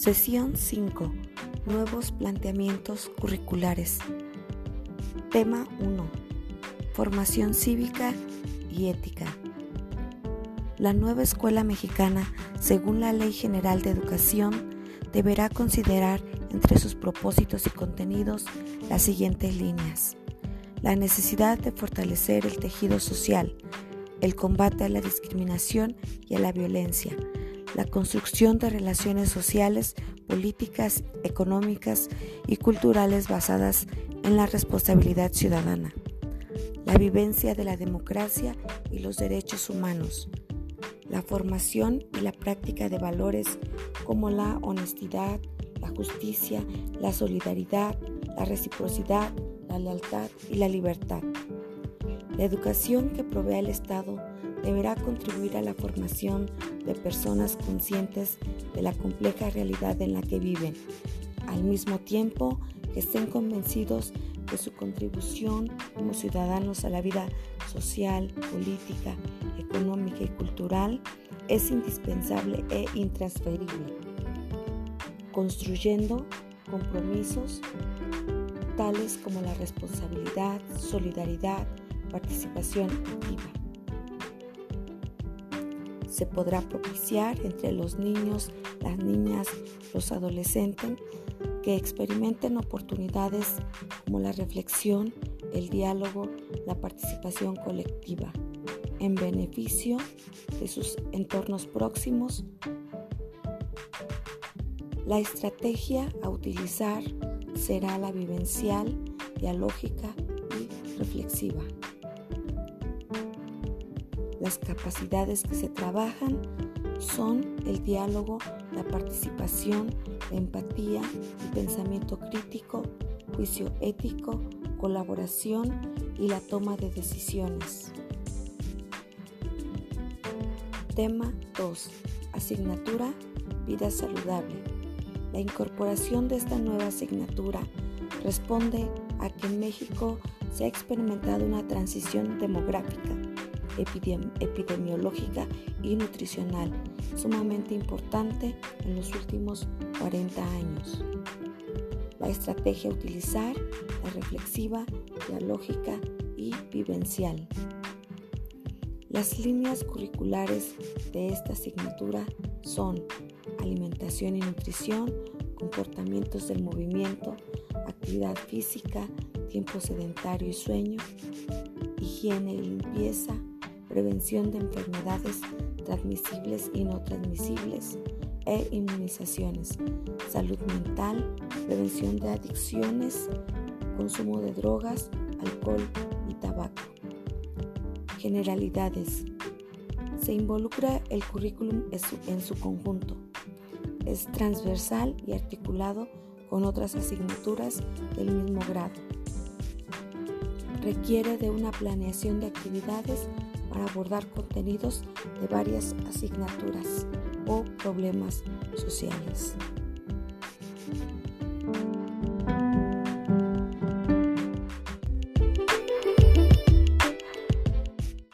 Sesión 5. Nuevos planteamientos curriculares. Tema 1. Formación cívica y ética. La nueva escuela mexicana, según la Ley General de Educación, deberá considerar entre sus propósitos y contenidos las siguientes líneas. La necesidad de fortalecer el tejido social, el combate a la discriminación y a la violencia, la construcción de relaciones sociales, políticas, económicas y culturales basadas en la responsabilidad ciudadana, la vivencia de la democracia y los derechos humanos, la formación y la práctica de valores como la honestidad, la justicia, la solidaridad, la reciprocidad, la lealtad y la libertad. La educación que provee el Estado deberá contribuir a la formación de personas conscientes de la compleja realidad en la que viven, al mismo tiempo que estén convencidos de su contribución como ciudadanos a la vida social, política, económica y cultural es indispensable e intransferible, construyendo compromisos tales como la responsabilidad, solidaridad, participación activa se podrá propiciar entre los niños, las niñas, los adolescentes que experimenten oportunidades como la reflexión, el diálogo, la participación colectiva, en beneficio de sus entornos próximos. La estrategia a utilizar será la vivencial, dialógica y reflexiva. Las capacidades que se trabajan son el diálogo, la participación, la empatía, el pensamiento crítico, juicio ético, colaboración y la toma de decisiones. Tema 2. Asignatura Vida Saludable. La incorporación de esta nueva asignatura responde a que en México se ha experimentado una transición demográfica epidemiológica y nutricional sumamente importante en los últimos 40 años. La estrategia a utilizar es reflexiva, dialógica y vivencial. Las líneas curriculares de esta asignatura son alimentación y nutrición, comportamientos del movimiento, actividad física, tiempo sedentario y sueño, higiene y limpieza, prevención de enfermedades transmisibles y no transmisibles e inmunizaciones, salud mental, prevención de adicciones, consumo de drogas, alcohol y tabaco. Generalidades. Se involucra el currículum en su conjunto. Es transversal y articulado con otras asignaturas del mismo grado. Requiere de una planeación de actividades para abordar contenidos de varias asignaturas o problemas sociales.